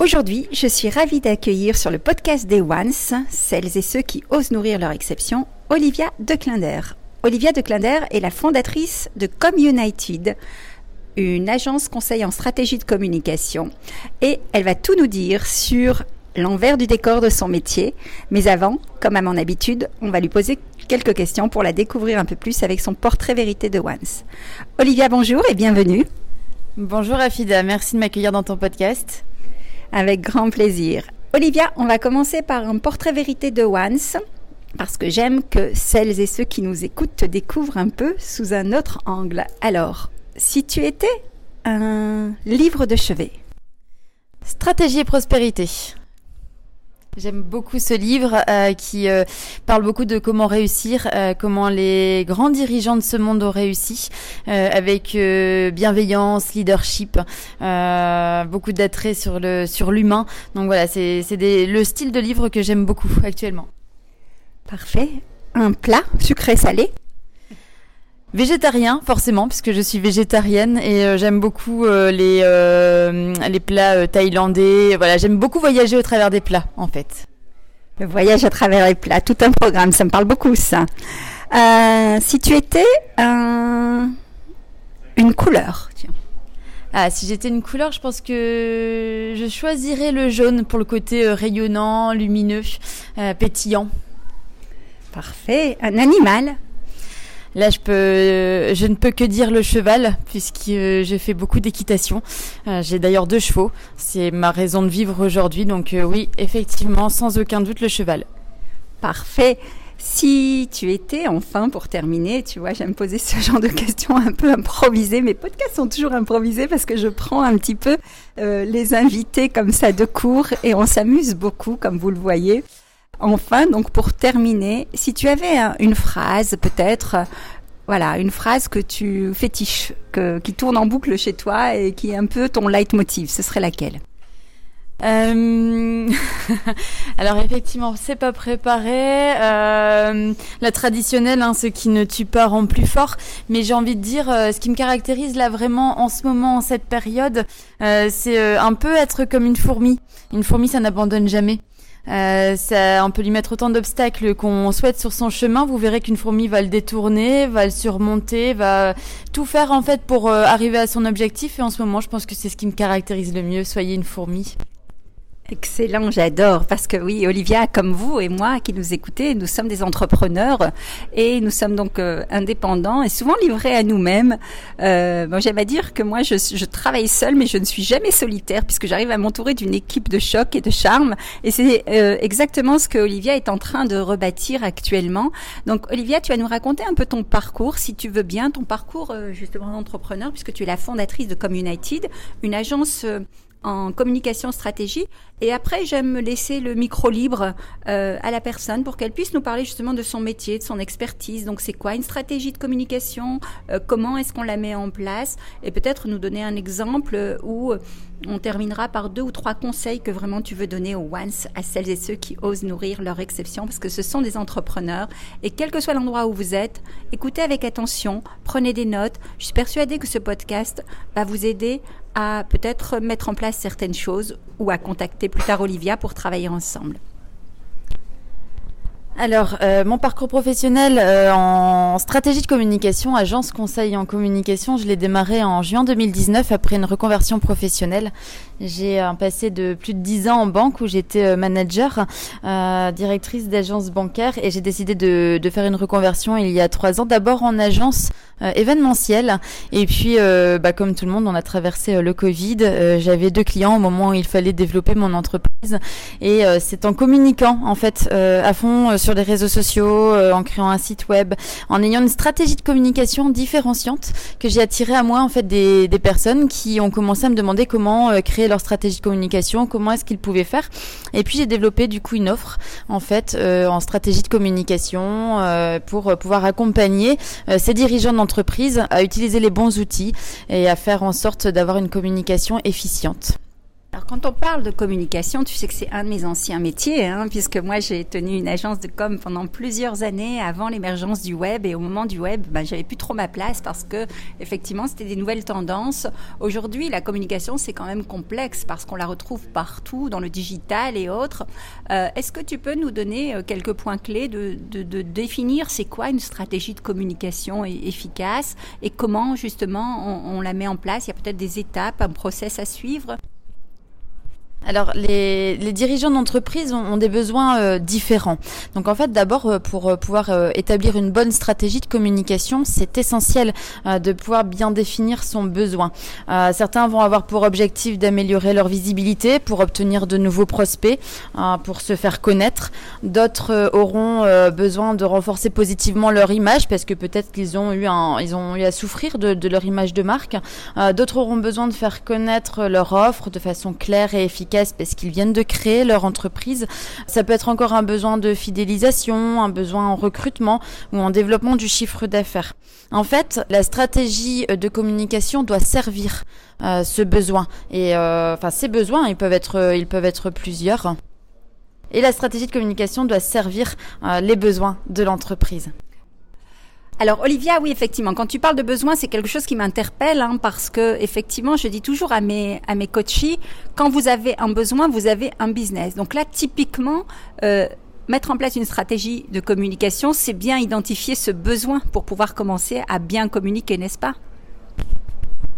Aujourd'hui, je suis ravie d'accueillir sur le podcast des Ones, celles et ceux qui osent nourrir leur exception, Olivia Declinder. Olivia Declinder est la fondatrice de Communited, une agence conseil en stratégie de communication, et elle va tout nous dire sur l'envers du décor de son métier. Mais avant, comme à mon habitude, on va lui poser quelques questions pour la découvrir un peu plus avec son portrait vérité de Once. Olivia, bonjour et bienvenue. Bonjour Afida, merci de m'accueillir dans ton podcast. Avec grand plaisir. Olivia, on va commencer par un portrait vérité de Once, parce que j'aime que celles et ceux qui nous écoutent te découvrent un peu sous un autre angle. Alors, si tu étais un livre de chevet Stratégie et prospérité. J'aime beaucoup ce livre euh, qui euh, parle beaucoup de comment réussir, euh, comment les grands dirigeants de ce monde ont réussi, avec bienveillance, leadership, beaucoup d'attrait sur le sur l'humain. Donc voilà, c'est c'est le style de livre que j'aime beaucoup actuellement. Parfait. Un plat sucré salé Végétarien, forcément, puisque je suis végétarienne et euh, j'aime beaucoup euh, les, euh, les plats thaïlandais. Voilà, j'aime beaucoup voyager au travers des plats, en fait. Le voyage à travers les plats, tout un programme, ça me parle beaucoup, ça. si tu étais une couleur, tiens. Ah, si j'étais une couleur, je pense que je choisirais le jaune pour le côté rayonnant, lumineux, pétillant. Parfait. Un animal Là, je peux, je ne peux que dire le cheval, puisque euh, j'ai fait beaucoup d'équitation. Euh, j'ai d'ailleurs deux chevaux. C'est ma raison de vivre aujourd'hui. Donc euh, oui, effectivement, sans aucun doute, le cheval. Parfait. Si tu étais, enfin, pour terminer, tu vois, j'aime poser ce genre de questions un peu improvisées. Mes podcasts sont toujours improvisés parce que je prends un petit peu les invités comme ça de cours et on s'amuse beaucoup, comme vous le voyez. Enfin, donc pour terminer, si tu avais une phrase peut-être, voilà, une phrase que tu fétiches, que, qui tourne en boucle chez toi et qui est un peu ton leitmotiv, ce serait laquelle? Euh... Alors effectivement, c'est pas préparé. Euh, la traditionnelle, hein, ce qui ne tue pas rend plus fort. Mais j'ai envie de dire, euh, ce qui me caractérise là vraiment en ce moment, en cette période, euh, c'est euh, un peu être comme une fourmi. Une fourmi, ça n'abandonne jamais. Euh, on peut lui mettre autant d'obstacles qu'on souhaite sur son chemin. Vous verrez qu'une fourmi va le détourner, va le surmonter, va tout faire en fait pour euh, arriver à son objectif. Et en ce moment, je pense que c'est ce qui me caractérise le mieux. Soyez une fourmi. Excellent, j'adore parce que oui, Olivia, comme vous et moi qui nous écoutez, nous sommes des entrepreneurs et nous sommes donc euh, indépendants et souvent livrés à nous-mêmes. Euh, bon, j'aime à dire que moi, je, je, travaille seule, mais je ne suis jamais solitaire puisque j'arrive à m'entourer d'une équipe de choc et de charme. Et c'est euh, exactement ce que Olivia est en train de rebâtir actuellement. Donc, Olivia, tu vas nous raconter un peu ton parcours, si tu veux bien, ton parcours euh, justement d'entrepreneur, puisque tu es la fondatrice de Communited, une agence en communication stratégie. Et après, j'aime me laisser le micro libre euh, à la personne pour qu'elle puisse nous parler justement de son métier, de son expertise. Donc, c'est quoi une stratégie de communication euh, Comment est-ce qu'on la met en place? Et peut-être nous donner un exemple où on terminera par deux ou trois conseils que vraiment tu veux donner aux once, à celles et ceux qui osent nourrir leur exception, parce que ce sont des entrepreneurs. Et quel que soit l'endroit où vous êtes, écoutez avec attention, prenez des notes. Je suis persuadée que ce podcast va vous aider à peut-être mettre en place certaines choses ou à contacter plus tard Olivia pour travailler ensemble. Alors, euh, mon parcours professionnel euh, en stratégie de communication, agence conseil en communication, je l'ai démarré en juin 2019 après une reconversion professionnelle. J'ai un passé de plus de 10 ans en banque où j'étais euh, manager, directrice d'agence bancaire et j'ai décidé de, de, faire une reconversion il y a trois ans, d'abord en agence événementielle et puis, bah, comme tout le monde, on a traversé le Covid. J'avais deux clients au moment où il fallait développer mon entreprise et c'est en communiquant en fait à fond les réseaux sociaux, euh, en créant un site web, en ayant une stratégie de communication différenciante que j'ai attiré à moi en fait des, des, personnes qui ont commencé à me demander comment euh, créer leur stratégie de communication, comment est-ce qu'ils pouvaient faire. Et puis j'ai développé du coup une offre en fait euh, en stratégie de communication pour pouvoir accompagner ces dirigeants d'entreprise à utiliser les bons outils et à faire en sorte d'avoir une communication efficiente. Alors quand on parle de communication, tu sais que c'est un de mes anciens métiers, hein, puisque moi j'ai tenu une agence de com pendant plusieurs années avant l'émergence du web et au moment du web, ben, j'avais plus trop ma place parce que effectivement c'était des nouvelles tendances. Aujourd'hui, la communication c'est quand même complexe parce qu'on la retrouve partout dans le digital et autres. Euh, Est-ce que tu peux nous donner euh, quelques points clés de, de, de définir c'est quoi une stratégie de communication efficace et comment justement on, on la met en place? Il y a peut-être des étapes, un process à suivre? Alors, les, dirigeants d'entreprise ont, ont, des besoins euh, différents. Donc, en fait, d'abord, euh, pour euh, pouvoir établir une bonne stratégie de communication, c'est essentiel de pouvoir bien définir son besoin. certains vont avoir pour objectif d'améliorer leur visibilité, pour obtenir de nouveaux prospects, pour se faire connaître. D'autres auront besoin de renforcer positivement leur image, parce que peut-être qu'ils ont eu un, ils ont eu à souffrir de, de leur image de marque. D'autres auront besoin de faire connaître leur offre de façon claire et efficace parce qu'ils viennent de créer leur entreprise. Ça peut être encore un besoin de fidélisation, un besoin en recrutement ou en développement du chiffre d'affaires. En fait, la stratégie de communication doit servir euh, ce besoin. Et euh, enfin, ces besoins, ils peuvent être, ils peuvent être plusieurs. Et la stratégie de communication doit servir euh, les besoins de l'entreprise. Alors Olivia, oui effectivement, quand tu parles de besoin, c'est quelque chose qui m'interpelle hein, parce que effectivement, je dis toujours à mes à mes coachés, quand vous avez un besoin, vous avez un business. Donc là, typiquement. Euh, Mettre en place une stratégie de communication, c'est bien identifier ce besoin pour pouvoir commencer à bien communiquer, n'est-ce pas?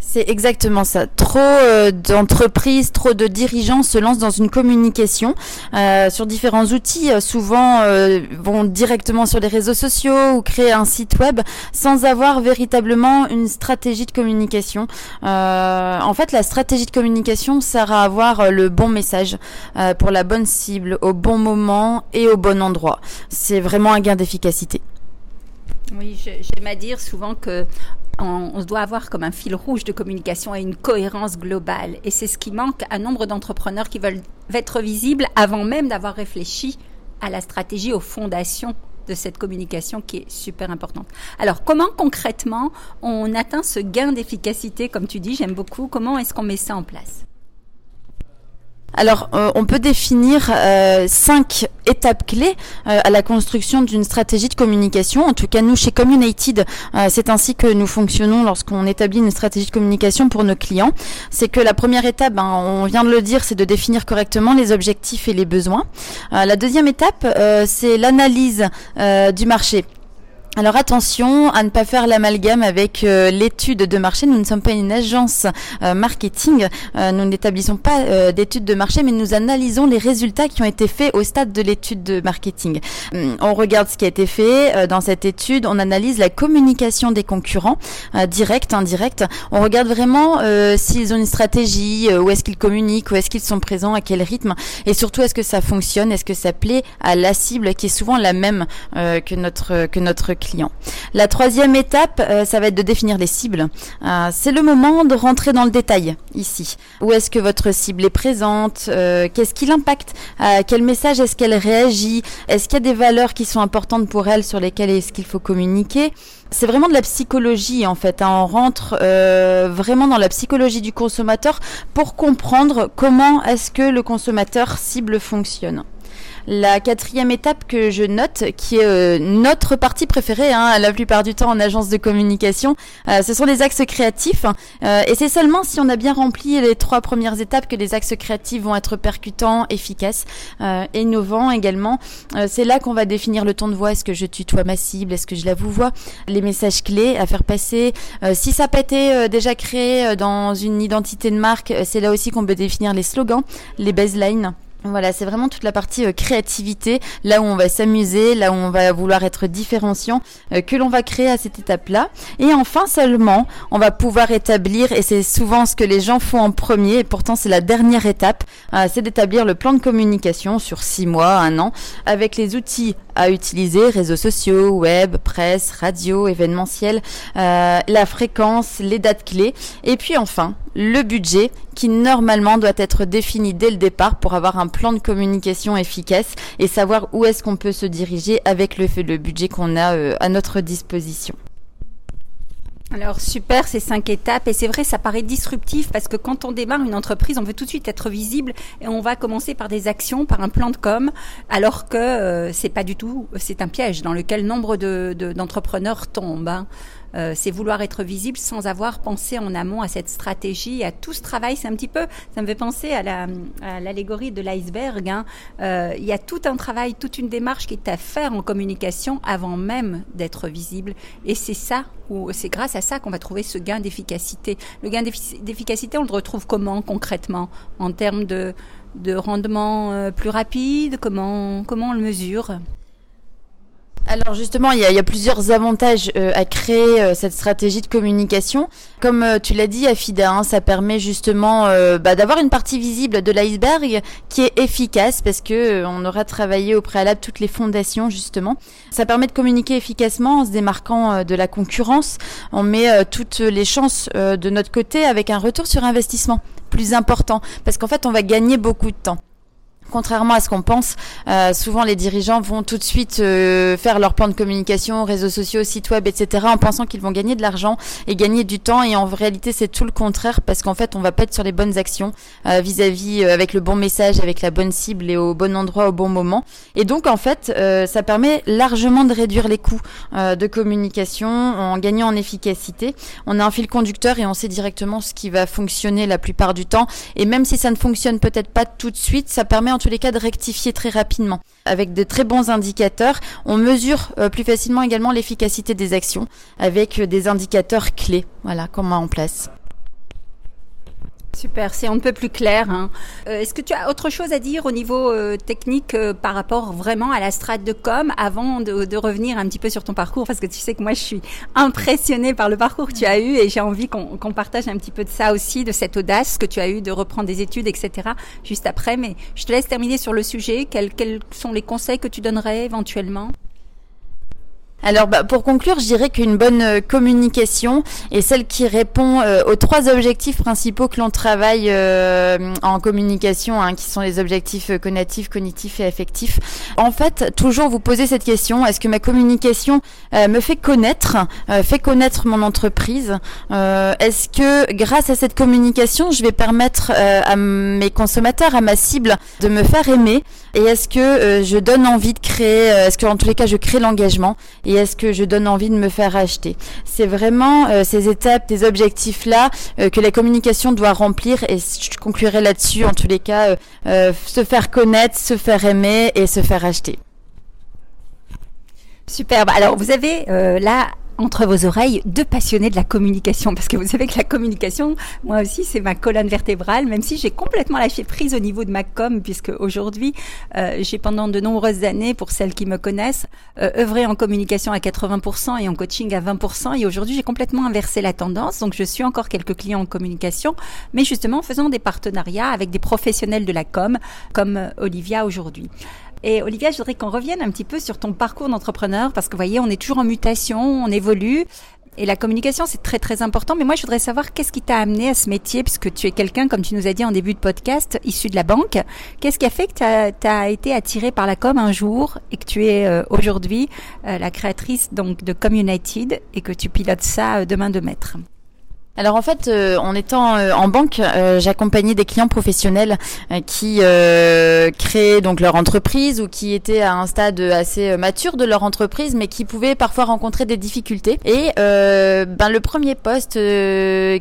C'est exactement ça. Trop euh, d'entreprises, trop de dirigeants se lancent dans une communication euh, sur différents outils. Euh, souvent vont directement sur les réseaux sociaux ou créer un site web sans avoir véritablement une stratégie de communication. en fait, la stratégie de communication sert à avoir le bon message pour la bonne cible, au bon moment et au bon endroit. C'est vraiment un gain d'efficacité. Oui, j'aime à dire souvent que on, doit avoir comme un fil rouge de communication et une cohérence globale. Et c'est ce qui manque à nombre d'entrepreneurs qui veulent être visibles avant même d'avoir réfléchi à la stratégie, aux fondations de cette communication qui est super importante. Alors, comment concrètement on atteint ce gain d'efficacité, comme tu dis, j'aime beaucoup, comment est-ce qu'on met ça en place? Alors, euh, on peut définir euh, cinq étapes clés euh, à la construction d'une stratégie de communication. En tout cas, nous, chez Communited, c'est ainsi que nous fonctionnons lorsqu'on établit une stratégie de communication pour nos clients. C'est que la première étape, ben, on vient de le dire, c'est de définir correctement les objectifs et les besoins. la deuxième étape, c'est l'analyse du marché. Alors attention à ne pas faire l'amalgame avec euh, l'étude de marché. Nous ne sommes pas une agence euh, marketing. Euh, nous n'établissons pas d'études de marché, mais nous analysons les résultats qui ont été faits au stade de l'étude de marketing. Hum, on regarde ce qui a été fait dans cette étude. On analyse la communication des concurrents, direct, indirect. On regarde vraiment s'ils ont une stratégie, où est-ce qu'ils communiquent, où est-ce qu'ils sont présents, à quel rythme, et surtout est-ce que ça fonctionne, est-ce que ça plaît à la cible qui est souvent la même que notre que notre client. La troisième étape, euh, ça va être de définir les cibles. Euh, c'est le moment de rentrer dans le détail ici. Où est-ce que votre cible est présente? Euh, Qu'est-ce qui l'impacte? Quel message est-ce qu'elle réagit? Est-ce qu'il y a des valeurs qui sont importantes pour elle sur lesquelles est-ce qu'il faut communiquer? C'est vraiment de la psychologie en fait. Hein. On rentre vraiment dans la psychologie du consommateur pour comprendre comment est-ce que le consommateur cible fonctionne. La quatrième étape que je note, qui est euh, notre partie préférée, hein, la plupart du temps en agence de communication, euh, ce sont les axes créatifs. Euh, et c'est seulement si on a bien rempli les trois premières étapes que les axes créatifs vont être percutants, efficaces, innovants également. c'est là qu'on va définir le ton de voix. Est-ce que je tutoie ma cible? Est-ce que je la vous vois? Les messages clés à faire passer. si ça été déjà créé dans une identité de marque, c'est là aussi qu'on peut définir les slogans, les baselines. Voilà, c'est vraiment toute la partie euh, créativité, là où on va s'amuser, là où on va vouloir être différenciant, euh, que l'on va créer à cette étape-là. Et enfin seulement, on va pouvoir établir, et c'est souvent ce que les gens font en premier, et pourtant c'est la dernière étape, euh, c'est d'établir le plan de communication sur six mois, un an, avec les outils à utiliser, réseaux sociaux, web, presse, radio, événementiel, la fréquence, les dates clés, et puis enfin le budget qui normalement doit être défini dès le départ pour avoir un plan de communication efficace et savoir où est-ce qu'on peut se diriger avec le, le budget qu'on a euh, à notre disposition. Alors super ces cinq étapes et c'est vrai ça paraît disruptif parce que quand on démarre une entreprise on veut tout de suite être visible et on va commencer par des actions par un plan de com alors que euh, c'est pas du tout c'est un piège dans lequel nombre de, d'entrepreneurs tombent. Hein. Euh, c'est vouloir être visible sans avoir pensé en amont à cette stratégie, à tout ce travail. C'est un petit peu, ça me fait penser à, la, à l'allégorie de l'iceberg. Hein. Euh, il y a tout un travail, toute une démarche qui est à faire en communication avant même d'être visible. Et c'est ça, ou c'est grâce à ça qu'on va trouver ce gain d'efficacité. Le gain d'efficacité, on le retrouve comment concrètement? En termes de, de rendement euh, plus rapide? Comment comment on le mesure? Alors justement, il y a, plusieurs avantages euh, à créer euh, cette stratégie de communication. Comme euh, tu l'as dit, Afida, hein, ça permet justement bah, d'avoir une partie visible de l'iceberg qui est efficace parce que on aura travaillé au préalable toutes les fondations justement. Ça permet de communiquer efficacement en se démarquant de la concurrence. On met toutes les chances de notre côté avec un retour sur investissement plus important parce qu'en fait, on va gagner beaucoup de temps. Contrairement à ce qu'on pense, euh, souvent les dirigeants vont tout de suite euh, faire leur plan de communication, réseaux sociaux, sites web, etc. en pensant qu'ils vont gagner de l'argent et gagner du temps. Et en réalité, c'est tout le contraire parce qu'en fait, on va pas être sur les bonnes actions euh, vis-à-vis avec le bon message, avec la bonne cible et au bon endroit au bon moment. Et donc, en fait, ça permet largement de réduire les coûts de communication en gagnant en efficacité. On a un fil conducteur et on sait directement ce qui va fonctionner la plupart du temps. Et même si ça ne fonctionne peut-être pas tout de suite, ça permet en tous les cas de rectifier très rapidement. Avec de très bons indicateurs, on mesure euh, plus facilement également l'efficacité des actions avec euh, des indicateurs clés, voilà, qu'on met en place. Super, c'est on ne peut plus clair. Hein. Euh, est-ce que tu as autre chose à dire au niveau euh, technique euh, par rapport vraiment à la strate de com avant de, de, revenir un petit peu sur ton parcours? Parce que tu sais que moi je suis impressionnée par le parcours que tu as eu et j'ai envie qu'on partage un petit peu de ça aussi, de cette audace que tu as eu de reprendre des études, etc. juste après. Mais je te laisse terminer sur le sujet. Quels, quels sont les conseils que tu donnerais éventuellement? Alors bah, pour conclure, je dirais qu'une bonne euh, communication est celle qui répond euh, aux trois objectifs principaux que l'on travaille euh, en communication, hein, qui sont les objectifs cognitifs, cognitifs et affectifs. En fait, toujours vous posez cette question est-ce que ma communication me fait connaître, fait connaître mon entreprise Est-ce que grâce à cette communication, je vais permettre à mes consommateurs, à ma cible, de me faire aimer Et est-ce que je donne envie de créer Est-ce que en tous les cas, je crée l'engagement et est-ce que je donne envie de me faire acheter C'est vraiment euh, ces étapes, ces objectifs-là euh, que la communication doit remplir et je conclurai là-dessus en tous les cas, euh, se faire connaître, se faire aimer et se faire acheter. Superbe. Alors vous avez là entre vos oreilles deux passionnés de la communication. Parce que vous savez que la communication moi aussi c'est ma colonne vertébrale même si j'ai complètement lâché prise au niveau de ma com puisque aujourd'hui euh, j'ai pendant de nombreuses années pour celles qui me connaissent euh, œuvré en communication à 80% et en coaching à 20% et aujourd'hui j'ai complètement inversé la tendance. Donc je suis encore quelques clients en communication mais justement en faisant des partenariats avec des professionnels de la com comme euh, Olivia aujourd'hui. Et Olivia, je voudrais qu'on revienne un petit peu sur ton parcours d'entrepreneur, parce que vous voyez, on est toujours en mutation, on évolue. Et la communication, c'est très très important. Mais moi, je voudrais savoir qu'est-ce qui t'a amené à ce métier, puisque tu es quelqu'un, comme tu nous as dit en début de podcast, issu de la banque. Qu'est-ce qui a fait que tu as, été attiré par la com un jour et que tu es euh, aujourd'hui euh, la créatrice donc de Communited et que tu pilotes ça euh, de main de maître? Alors en fait, euh, en étant euh, en banque, euh, j'accompagnais des clients professionnels qui créaient donc leur entreprise ou qui étaient à un stade assez mature de leur entreprise, mais qui pouvaient parfois rencontrer des difficultés. Et ben le premier poste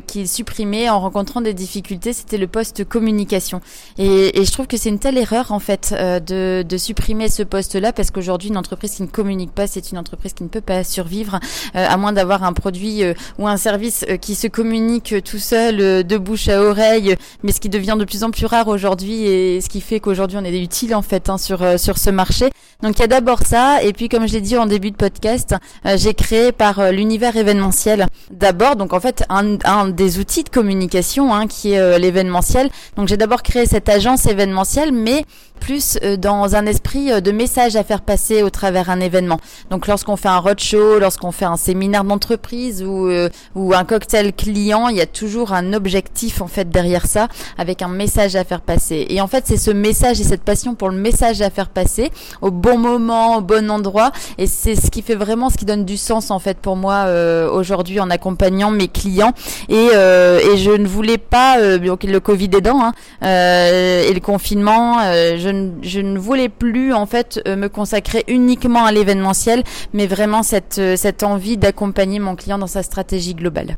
qu'ils supprimaient en rencontrant des difficultés, c'était le poste communication. Et, et, je trouve que c'est une telle erreur en fait de, de supprimer ce poste-là parce qu'aujourd'hui une entreprise qui ne communique pas, c'est une entreprise qui ne peut pas survivre à moins d'avoir un produit ou un service qui se communique tout seul euh, de bouche à oreille, mais ce qui devient de plus en plus rare aujourd'hui et ce qui fait qu'aujourd'hui on est utile en fait hein, sur euh, sur ce marché. Donc il y a d'abord ça et puis comme je l'ai dit en début de podcast, euh, j'ai créé par l'univers événementiel d'abord donc en fait un, des outils de communication hein, qui est l'événementiel. Donc j'ai d'abord créé cette agence événementielle mais plus dans un esprit de message à faire passer au travers un événement. Donc lorsqu'on fait un roadshow, lorsqu'on fait un séminaire d'entreprise ou ou un cocktail client, il y a toujours un objectif en fait derrière ça, avec un message à faire passer. Et en fait, c'est ce message et cette passion pour le message à faire passer au bon moment, au bon endroit, et c'est ce qui fait vraiment, ce qui donne du sens en fait pour moi euh, aujourd'hui en accompagnant mes clients. Et, euh, et je ne voulais pas, euh, le Covid aidant hein, euh, et le confinement, euh, je, je ne voulais plus en fait me consacrer uniquement à l'événementiel, mais vraiment cette cette envie d'accompagner mon client dans sa stratégie globale.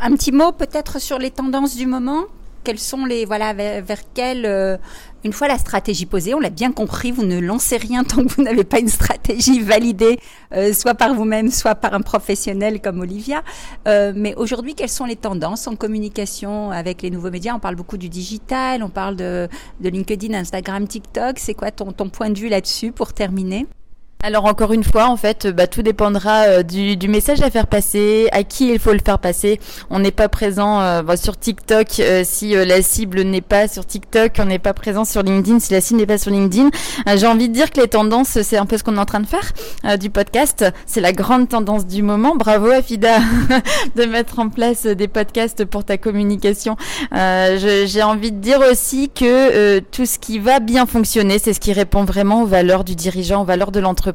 Un petit mot peut-être sur les tendances du moment? Quelles sont les voilà vers, vers quelles euh, une fois la stratégie posée, on l'a bien compris, vous ne lancez rien tant que vous n'avez pas une stratégie validée, euh, soit par vous-même, soit par un professionnel comme Olivia. Euh, mais aujourd'hui, quelles sont les tendances en communication avec les nouveaux médias? On parle beaucoup du digital, on parle de, de LinkedIn, Instagram, TikTok. C'est quoi ton, ton point de vue là-dessus pour terminer? Alors encore une fois, en fait, bah, tout dépendra euh, du, du, message à faire passer, à qui il faut le faire passer. On n'est pas présent euh, bah, sur TikTok euh, si la cible n'est pas sur TikTok, on n'est pas présent sur LinkedIn si la cible n'est pas sur LinkedIn. J'ai envie de dire que les tendances, c'est un peu ce qu'on est en train de faire du podcast. C'est la grande tendance du moment. Bravo Afida de mettre en place des podcasts pour ta communication. J'ai envie de dire aussi que tout ce qui va bien fonctionner, c'est ce qui répond vraiment aux valeurs du dirigeant, aux valeurs de l'entreprise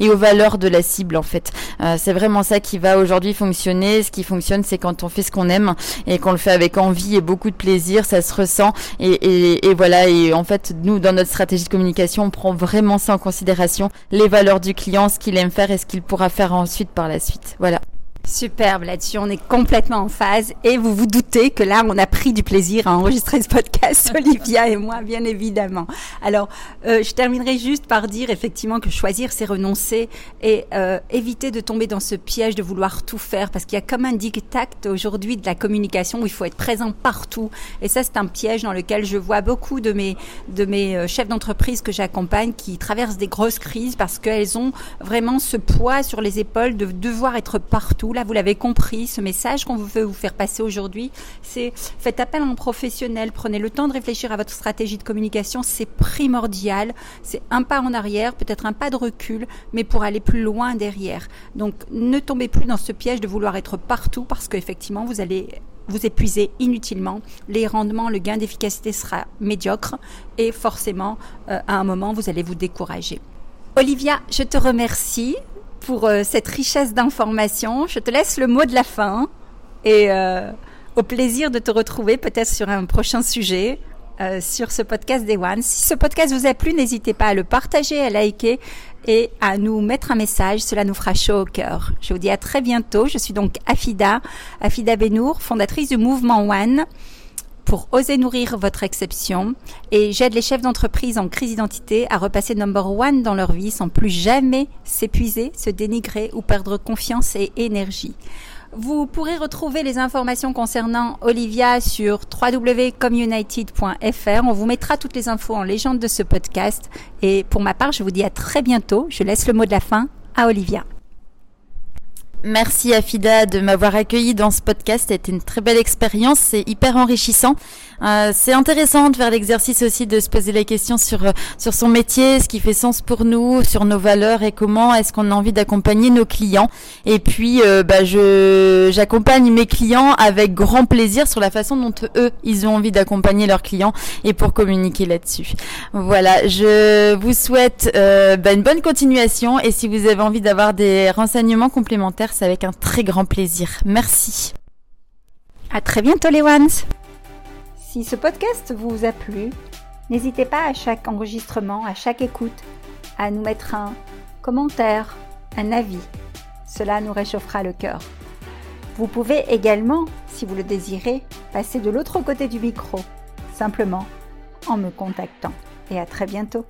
et aux valeurs de la cible en fait. Euh, c'est vraiment ça qui va aujourd'hui fonctionner. Ce qui fonctionne, c'est quand on fait ce qu'on aime et qu'on le fait avec envie et beaucoup de plaisir, ça se ressent. Et, et, voilà. Et en fait, nous, dans notre stratégie de communication, on prend vraiment ça en considération, les valeurs du client, ce qu'il aime faire et ce qu'il pourra faire ensuite par la suite. Voilà. Superbe, là-dessus on est complètement en phase. Et vous vous doutez que là on a pris du plaisir à enregistrer ce podcast, Olivia et moi bien évidemment. Alors euh, je terminerai juste par dire effectivement que choisir c'est renoncer et euh, éviter de tomber dans ce piège de vouloir tout faire parce qu'il y a comme un dictat aujourd'hui de la communication où il faut être présent partout. Et ça c'est un piège dans lequel je vois beaucoup de mes, de mes euh, chefs d'entreprise que j'accompagne qui traversent des grosses crises parce qu'elles ont vraiment ce poids sur les épaules de devoir être partout vous l'avez compris, ce message qu'on veut vous faire passer aujourd'hui, c'est faites appel à un professionnel, prenez le temps de réfléchir à votre stratégie de communication, c'est primordial, c'est un pas en arrière, peut-être un pas de recul, mais pour aller plus loin derrière. Donc ne tombez plus dans ce piège de vouloir être partout parce qu'effectivement vous allez vous épuiser inutilement, les rendements, le gain d'efficacité sera médiocre et forcément, euh, à un moment, vous allez vous décourager. Olivia, je te remercie pour euh, cette richesse d'informations. Je te laisse le mot de la fin et euh, au plaisir de te retrouver peut-être sur un prochain sujet euh, sur ce podcast des One. Si ce podcast vous a plu, n'hésitez pas à le partager, à liker et à nous mettre un message. Cela nous fera chaud au cœur. Je vous dis à très bientôt. Je suis donc Afida, Afida Benour, fondatrice du mouvement One pour oser nourrir votre exception et j'aide les chefs d'entreprise en crise d'identité à repasser number one dans leur vie sans plus jamais s'épuiser, se dénigrer ou perdre confiance et énergie. Vous pourrez retrouver les informations concernant Olivia sur www.communited.fr. On vous mettra toutes les infos en légende de ce podcast. Et pour ma part, je vous dis à très bientôt. Je laisse le mot de la fin à Olivia. Merci Afida de m'avoir accueilli dans ce podcast. C'était une très belle expérience. C'est hyper enrichissant. Euh, c'est intéressant de faire l'exercice aussi de se poser la question sur euh, sur son métier, ce qui fait sens pour nous, sur nos valeurs et comment est-ce qu'on a envie d'accompagner nos clients. Et puis, euh, bah, je j'accompagne mes clients avec grand plaisir sur la façon dont eux ils ont envie d'accompagner leurs clients et pour communiquer là-dessus. Voilà, je vous souhaite bah, une bonne continuation et si vous avez envie d'avoir des renseignements complémentaires c'est avec un très grand plaisir. Merci. À très bientôt les ones Si ce podcast vous a plu, n'hésitez pas à chaque enregistrement, à chaque écoute, à nous mettre un commentaire, un avis. Cela nous réchauffera le cœur. Vous pouvez également, si vous le désirez, passer de l'autre côté du micro, simplement en me contactant. Et à très bientôt.